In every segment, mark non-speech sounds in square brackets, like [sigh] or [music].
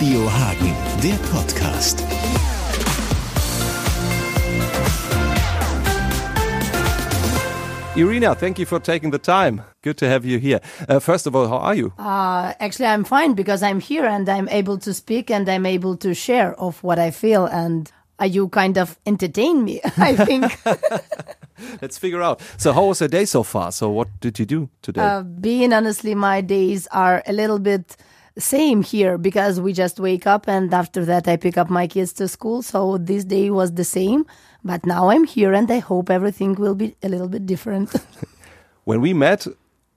Radio Hagen, der Podcast. Irina, thank you for taking the time. Good to have you here. Uh, first of all, how are you? Uh, actually, I'm fine because I'm here and I'm able to speak and I'm able to share of what I feel and uh, you kind of entertain me, [laughs] I think. [laughs] Let's figure out. So, how was your day so far? So, what did you do today? Uh, being honestly, my days are a little bit same here because we just wake up and after that I pick up my kids to school. So this day was the same, but now I'm here and I hope everything will be a little bit different. [laughs] when we met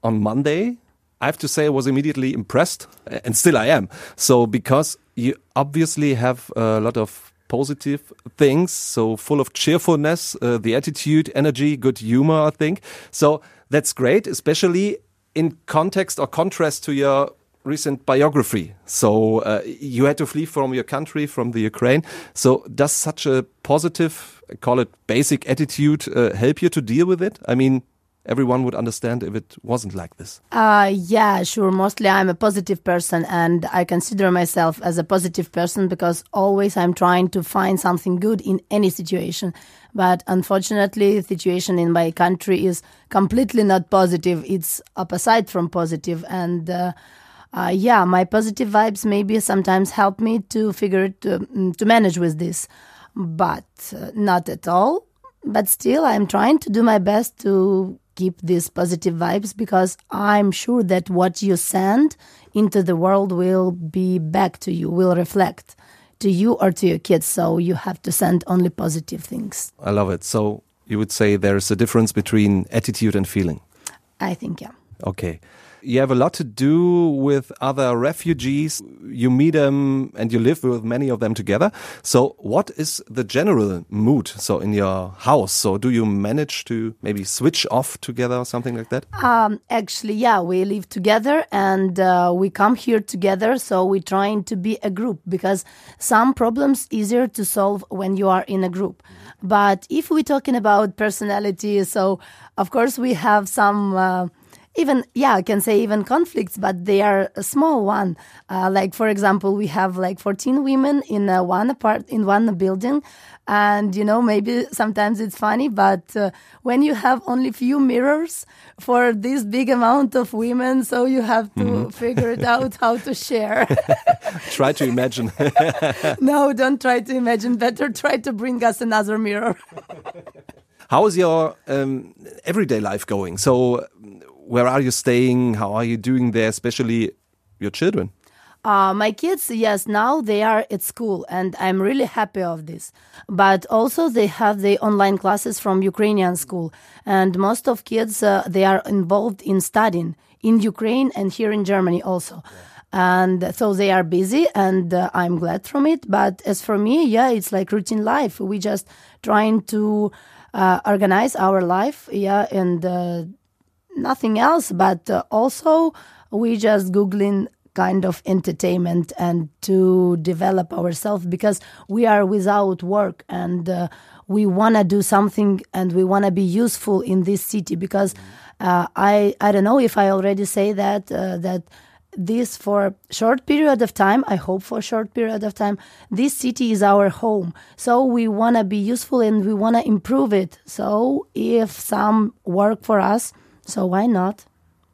on Monday, I have to say I was immediately impressed and still I am. So because you obviously have a lot of positive things, so full of cheerfulness, uh, the attitude, energy, good humor, I think. So that's great, especially in context or contrast to your recent biography. So uh, you had to flee from your country, from the Ukraine. So does such a positive, call it basic attitude, uh, help you to deal with it? I mean, everyone would understand if it wasn't like this. Uh, yeah, sure. Mostly I'm a positive person and I consider myself as a positive person because always I'm trying to find something good in any situation. But unfortunately, the situation in my country is completely not positive. It's opposite from positive and uh, uh, yeah, my positive vibes maybe sometimes help me to figure to, mm, to manage with this, but uh, not at all. But still, I'm trying to do my best to keep these positive vibes because I'm sure that what you send into the world will be back to you, will reflect to you or to your kids. So you have to send only positive things. I love it. So you would say there's a difference between attitude and feeling? I think, yeah. Okay you have a lot to do with other refugees. You meet them and you live with many of them together. So, what is the general mood? So, in your house, so do you manage to maybe switch off together or something like that? Um, actually, yeah, we live together and uh, we come here together. So, we're trying to be a group because some problems easier to solve when you are in a group. But if we're talking about personality, so of course we have some. Uh, even yeah i can say even conflicts but they are a small one. Uh, like for example we have like 14 women in uh, one apart in one building. And you know maybe sometimes it's funny but uh, when you have only few mirrors for this big amount of women so you have to mm-hmm. figure it out how to share. [laughs] Try to imagine. [laughs] No don't try to imagine. Better try to bring us another mirror. [laughs] How is your um, everyday life going? So where are you staying? How are you doing there, especially your children? Uh, my kids, yes, now they are at school, and I'm really happy of this. But also, they have the online classes from Ukrainian school, and most of kids uh, they are involved in studying in Ukraine and here in Germany also. Yeah. And so they are busy, and uh, I'm glad from it. But as for me, yeah, it's like routine life. We just trying to uh, organize our life, yeah, and uh, nothing else, but uh, also we just Googling kind of entertainment and to develop ourselves because we are without work and uh, we want to do something and we want to be useful in this city because uh, I I don't know if I already say that uh, that this for a short period of time i hope for a short period of time this city is our home. So we want to be useful and we want to improve it. So if some work for us so why not?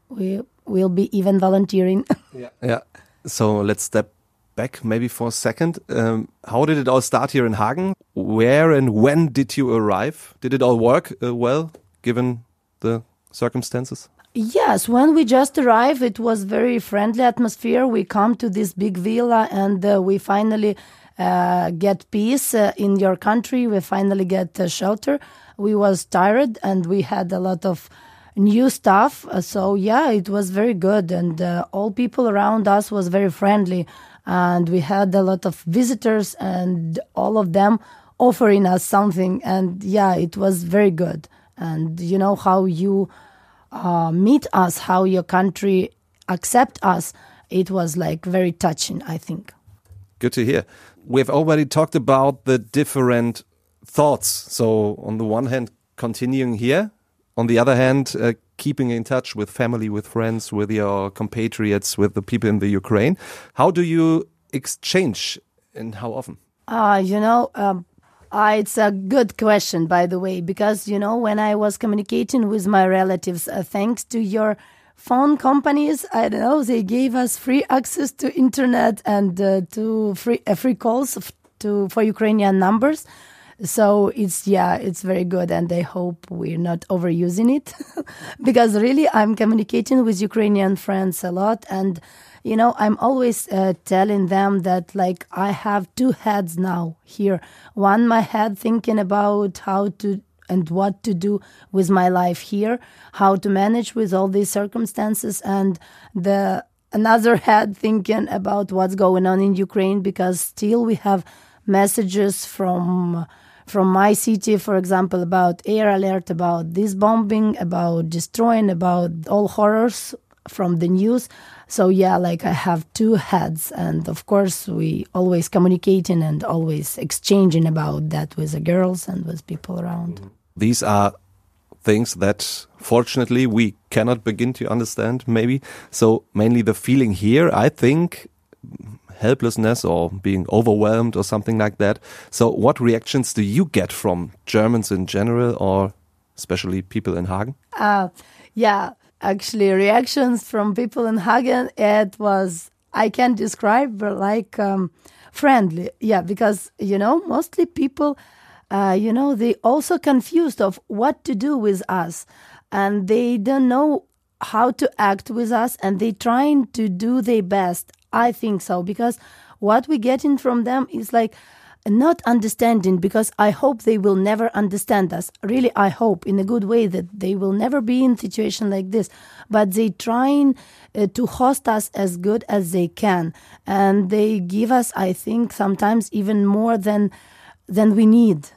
We will be even volunteering. [laughs] yeah. Yeah. So let's step back maybe for a second. Um, how did it all start here in Hagen? Where and when did you arrive? Did it all work uh, well given the circumstances? Yes, when we just arrived, it was very friendly atmosphere. We come to this big villa and uh, we finally uh, get peace uh, in your country. We finally get shelter. We was tired and we had a lot of new stuff. Uh, so yeah, it was very good, and uh, all people around us was very friendly, and we had a lot of visitors, and all of them offering us something, and yeah, it was very good. And you know how you uh, meet us, how your country accept us. It was like very touching, I think. Good to hear. We've already talked about the different thoughts. So, on the one hand, continuing here on the other hand, uh, keeping in touch with family, with friends, with your compatriots, with the people in the Ukraine. How do you exchange and how often? Uh, you know, um, uh, it's a good question, by the way, because, you know, when I was communicating with my relatives, uh, thanks to your phone companies, I don't know, they gave us free access to internet and uh, to free uh, free calls to for Ukrainian numbers. So it's yeah, it's very good, and I hope we're not overusing it, [laughs] because really I'm communicating with Ukrainian friends a lot, and you know I'm always uh, telling them that like I have two heads now here. One my head thinking about how to and what to do with my life here, how to manage with all these circumstances, and the another [laughs] head thinking about what's going on in Ukraine because still we have messages from from my city, for example, about air alert, about this bombing, about destroying, about all horrors from the news. So yeah, like I have two heads, and of course we always communicating and always exchanging about that with the girls and with people around. Mm-hmm. These are things that fortunately we cannot begin to understand maybe so mainly the feeling here i think helplessness or being overwhelmed or something like that. So, what reactions do you get from Germans in general or especially people in Hagen? Uh, yeah, actually, reactions from people in Hagen, it was, I can't describe but like um, friendly. Yeah, because, you know, mostly people, uh, you know, they also confused of what to do with us and they don't know how to act with us and they trying to do their best I think so because what we get in from them is like not understanding because I hope they will never understand us. Really, I hope in a good way that they will never be in situation like this. But they trying uh, to host us as good as they can, and they give us, I think, sometimes even more than than we need.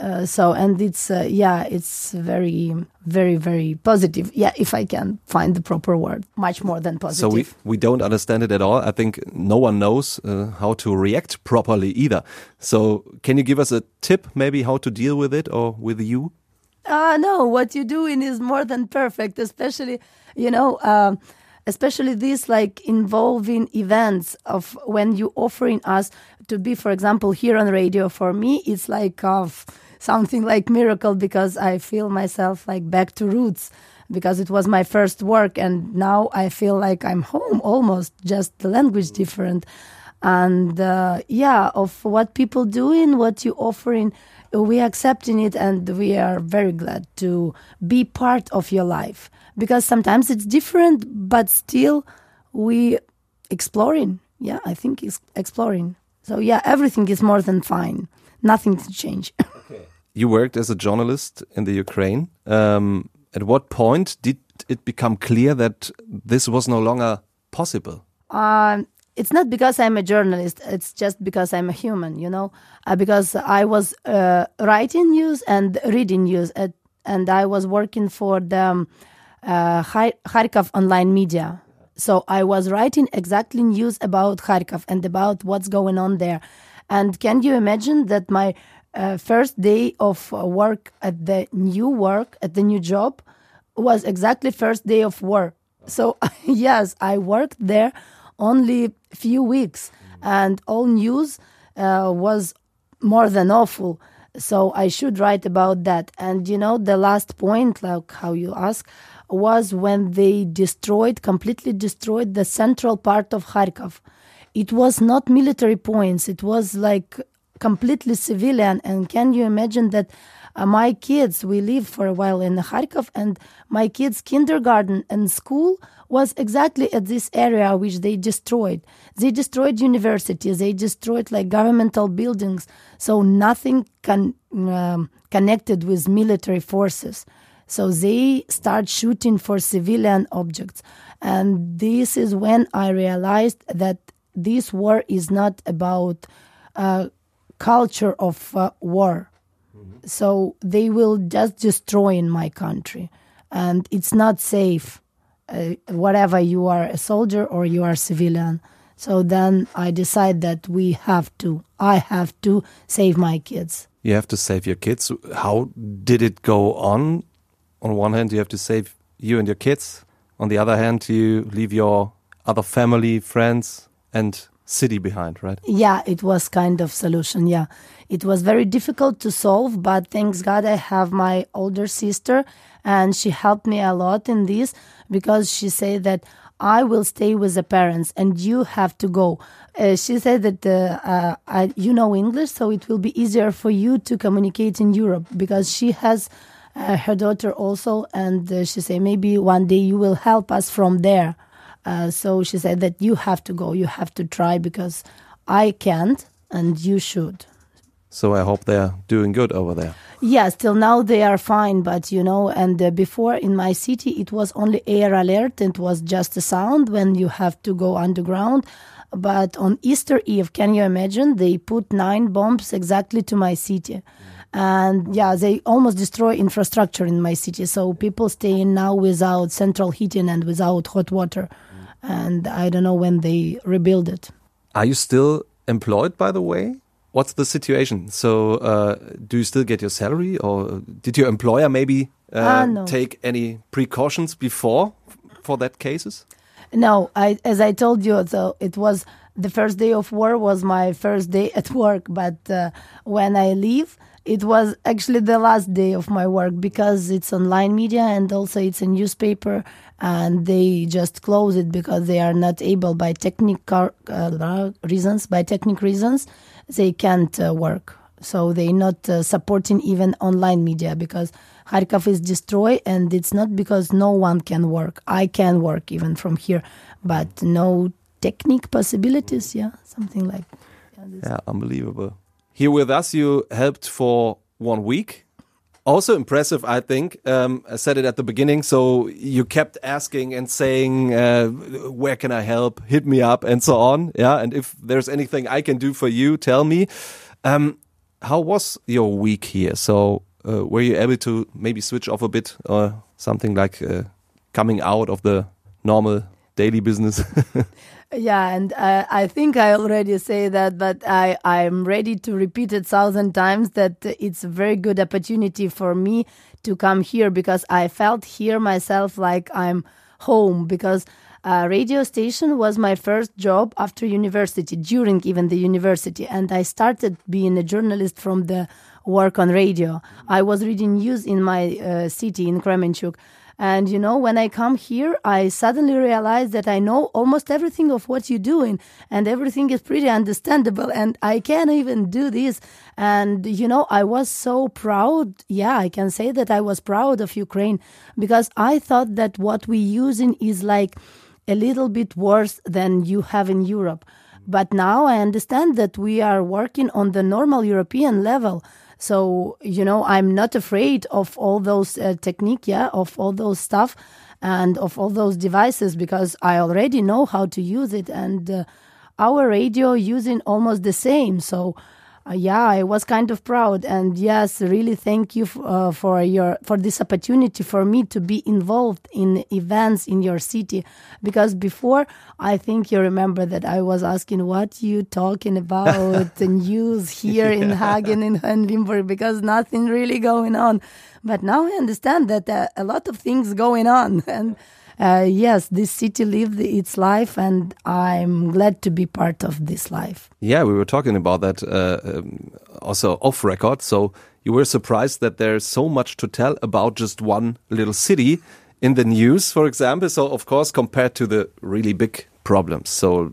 Uh, so and it's uh, yeah it's very very very positive. Yeah if i can find the proper word much more than positive so we we don't understand it at all. I think no one knows uh, how to react properly either. So can you give us a tip maybe how to deal with it or with you? Uh no what you're doing is more than perfect especially you know um, especially these like involving events of when you offering us to be for example here on radio for me it's like of something like miracle because I feel myself like back to roots because it was my first work and now I feel like I'm home almost just the language different. And uh, yeah of what people doing what you offering we accepting it and we are very glad to be part of your life because sometimes it's different but still we exploring yeah i think it's exploring so yeah everything is more than fine nothing to change [laughs] you worked as a journalist in the Ukraine. Um, at what point did it become clear that this was no longer possible? Um, it's not because I'm a journalist. It's just because I'm a human, you know. Uh, because I was uh, writing news and reading news, at, and I was working for the um, uh, Kharkov online media. So I was writing exactly news about Kharkov and about what's going on there. And can you imagine that my uh, first day of uh, work at the new work at the new job was exactly first day of work so [laughs] yes i worked there only few weeks and all news uh, was more than awful so i should write about that and you know the last point like how you ask was when they destroyed completely destroyed the central part of kharkov it was not military points it was like completely civilian. And can you imagine that uh, my kids, we lived for a while in Kharkov, and my kids' kindergarten and school was exactly at this area which they destroyed. They destroyed universities, they destroyed like governmental buildings, so nothing can, um, connected with military forces. So they start shooting for civilian objects. And this is when I realized that this war is not about uh, culture of uh, war. Mm-hmm. So they will just destroy in my country, and it's not safe. Uh, whatever you are a soldier or you are a civilian. So then I decide that we have to, I have to save my kids. You have to save your kids. How did it go on? On one hand, you have to save you and your kids. On the other hand, you leave your other family, friends, and city behind, right? Yeah, it was kind of solution. Yeah, it was very difficult to solve, but thanks God I have my older sister, and she helped me a lot in this because she said that I will stay with the parents and you have to go. Uh, she said that uh, uh, I, you know English, so it will be easier for you to communicate in Europe because she has uh, her daughter also, and uh, she said maybe one day you will help us from there. Uh, so she said that you have to go, you have to try because I can't and you should. So I hope they're doing good over there. Yes, till now they are fine, but you know, and uh, before in my city it was only air alert, it was just a sound when you have to go underground. But on Easter Eve, can you imagine? They put nine bombs exactly to my city. And yeah, they almost destroy infrastructure in my city. So people staying now without central heating and without hot water. And I don't know when they rebuild it. Are you still employed, by the way? What's the situation? So, uh, do you still get your salary, or did your employer maybe uh, Ah, no. take any precautions before for that cases? No, I, as I told you, so it was the first day of war was my first day at [laughs] work. But uh, when I leave, it was actually the last day of my work because it's online media and also it's a newspaper, and they just close it because they are not able by technical uh, reasons. By technical reasons, they can't uh, work. So they're not uh, supporting even online media because Kharkov is destroyed, and it's not because no one can work. I can work even from here, but no technique possibilities. Yeah, something like. Yeah, Yeah, unbelievable. Here with us, you helped for one week. Also impressive, I think. Um, I said it at the beginning. So you kept asking and saying, uh, "Where can I help? Hit me up," and so on. Yeah, and if there's anything I can do for you, tell me. Um, how was your week here? So uh, were you able to maybe switch off a bit, or something like uh, coming out of the normal daily business? [laughs] Yeah, and uh, I think I already say that, but I I'm ready to repeat it thousand times that it's a very good opportunity for me to come here because I felt here myself like I'm home because uh, radio station was my first job after university during even the university and I started being a journalist from the work on radio. I was reading news in my uh, city in Kremenchuk. And you know, when I come here, I suddenly realize that I know almost everything of what you're doing, and everything is pretty understandable. And I can even do this. And you know, I was so proud. Yeah, I can say that I was proud of Ukraine because I thought that what we're using is like a little bit worse than you have in Europe. But now I understand that we are working on the normal European level. So, you know, I'm not afraid of all those uh, technique, yeah, of all those stuff and of all those devices because I already know how to use it. And uh, our radio using almost the same. So, uh, yeah, I was kind of proud, and yes, really thank you uh, for your for this opportunity for me to be involved in events in your city. Because before, I think you remember that I was asking what you talking about [laughs] the news here in Hagen in, in Limburg because nothing really going on. But now I understand that uh, a lot of things going on, [laughs] and uh, yes, this city lived its life, and I'm glad to be part of this life. Yeah, we were talking about that uh, um, also off record. So you were surprised that there's so much to tell about just one little city in the news, for example. So, of course, compared to the really big problems, so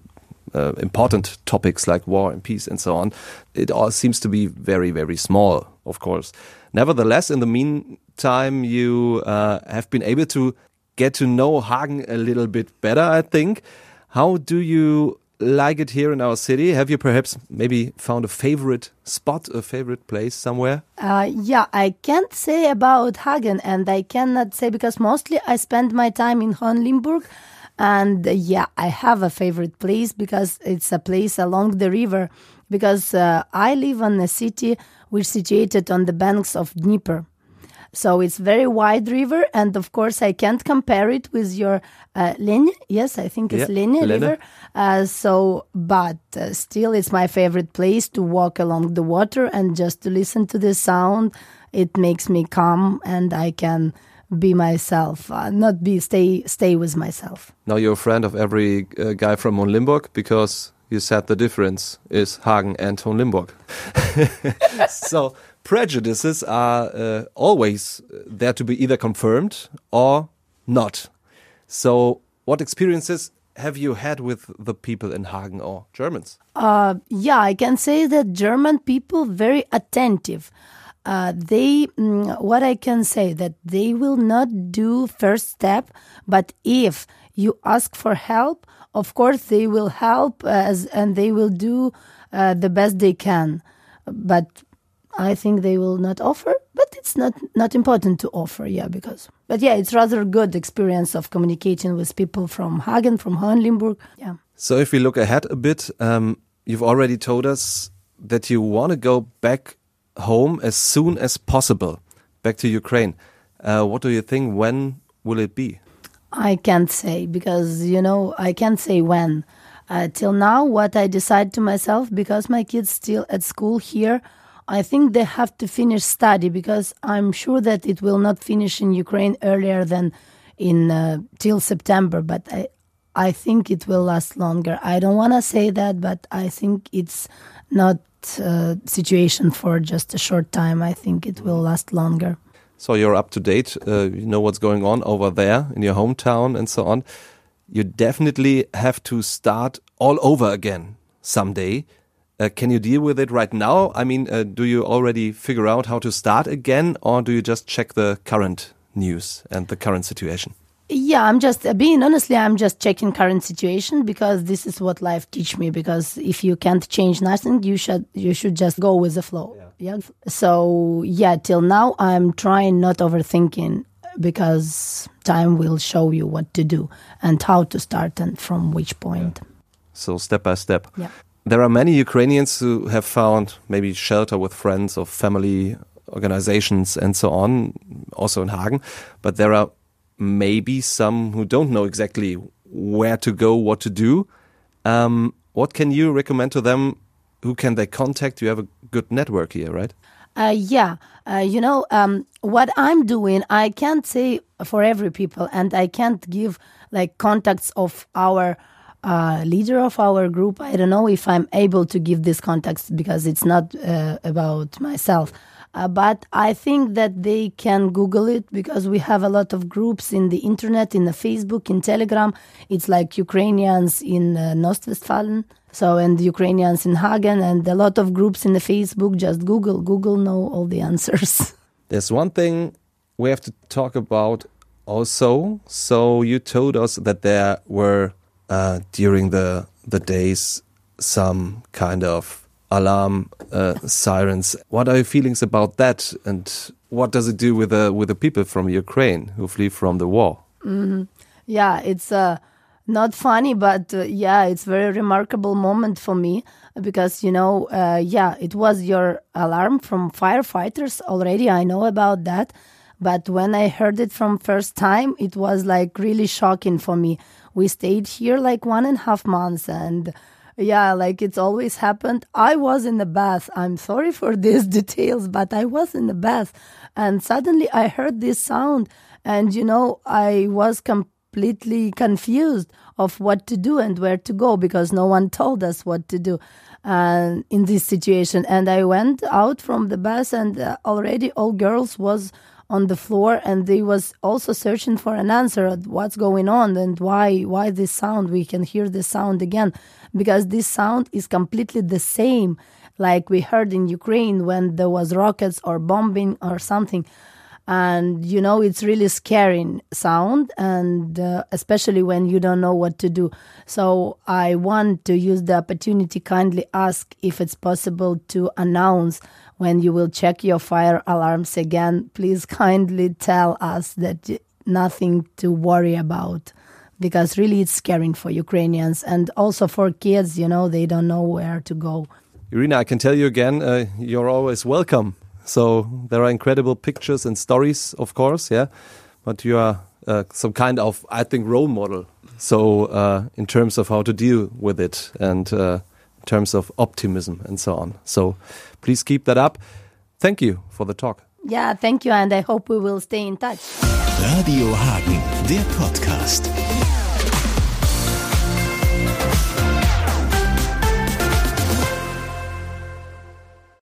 uh, important topics like war and peace and so on, it all seems to be very, very small, of course. Nevertheless, in the meantime, you uh, have been able to get to know Hagen a little bit better, I think. How do you like it here in our city? Have you perhaps maybe found a favorite spot, a favorite place somewhere? Uh, yeah, I can't say about Hagen, and I cannot say because mostly I spend my time in Hohenlimburg. And uh, yeah, I have a favorite place because it's a place along the river. Because uh, I live in a city which is situated on the banks of Dnieper. So it's very wide river, and of course I can't compare it with your uh. Yes, I think it's Yeah, river. Uh, so, but uh, still, it's my favorite place to walk along the water and just to listen to the sound. It makes me calm, and I can be myself, uh, not be stay stay with myself. Now you're a friend of every uh, guy from Limburg because you said the difference is Hagen and Hohen Limburg. [laughs] so prejudices are uh, always there to be either confirmed or not. So, what experiences have you had with the people in Hagen or Germans? Uh, yeah, I can say that German people very attentive. Uh, they, mm, what I can say that they will not do first step, but if you ask for help, of course they will help as and they will do uh, the best they can. But I think they will not offer, but it's not not important to offer, yeah, because but yeah, it's rather good experience of communicating with people from Hagen, from Hohenlimburg, yeah. So if we look ahead a bit, um, you've already told us that you want to go back home as soon as possible, back to Ukraine. Uh, what do you think? When will it be? I can't say because you know I can't say when. Uh, till now, what I decide to myself because my kids still at school here. I think they have to finish study because I'm sure that it will not finish in Ukraine earlier than in uh, till September. But I, I think it will last longer. I don't want to say that, but I think it's not uh, situation for just a short time. I think it will last longer. So you're up to date. Uh, you know what's going on over there in your hometown and so on. You definitely have to start all over again someday. Uh, can you deal with it right now? I mean, uh, do you already figure out how to start again, or do you just check the current news and the current situation? Yeah, I'm just uh, being honestly, I'm just checking current situation because this is what life teach me. Because if you can't change nothing, you should you should just go with the flow. Yeah. yeah. So yeah, till now I'm trying not overthinking because time will show you what to do and how to start and from which point. Yeah. So step by step. Yeah. There are many Ukrainians who have found maybe shelter with friends or family organizations and so on, also in Hagen. But there are maybe some who don't know exactly where to go, what to do. Um, what can you recommend to them? Who can they contact? You have a good network here, right? Uh, yeah, uh, you know um, what I'm doing. I can't say for every people, and I can't give like contacts of our uh, leader of our group. I don't know if I'm able to give this context because it's not uh, about myself. Uh, but I think that they can Google it because we have a lot of groups in the internet, in the Facebook, in Telegram. It's like Ukrainians in uh, Ostwestfalen, so and Ukrainians in Hagen, and a lot of groups in the Facebook. Just Google, Google know all the answers. [laughs] There's one thing we have to talk about also. So you told us that there were uh, during the the days some kind of alarm uh, sirens. What are your feelings about that, and what does it do with the with the people from Ukraine who flee from the war? Mm -hmm. Yeah, it's uh, not funny, but uh, yeah, it's very remarkable moment for me because you know, uh, yeah, it was your alarm from firefighters already. I know about that, but when I heard it from first time, it was like really shocking for me we stayed here like one and a half months and yeah like it's always happened. I was in the bath. I'm sorry for [laughs] these details but i was in the bath. And suddenly i heard this sound and you know i was completely confused of what to do and where to go because no one told us what to do uh, in this situation. And i went out from the bath and uh, already all girls was on the floor and they was also searching for an answer at what's going on and why why this sound we can hear this sound again. Because this sound is completely the same like we heard in Ukraine when there was rockets or bombing or something. And you know it's really scary sound and uh, especially when you don't know what to do. So i want to use the opportunity kindly ask if it's possible to announce when you will check your fire alarms again, please kindly tell us that nothing to worry about because really it's scaring for Ukrainians and also for kids, you know, they don't know where to go. Irina, I can tell you again, uh, you're always welcome. So there are incredible pictures and stories, of course, yeah, but you are uh, some kind of, I think, role model. So uh, in terms of how to deal with it and uh, terms of optimism and so on. So Please keep that up. Thank you for the talk. Yeah, thank you, and I hope we will stay in touch. Radio Hagen, der Podcast.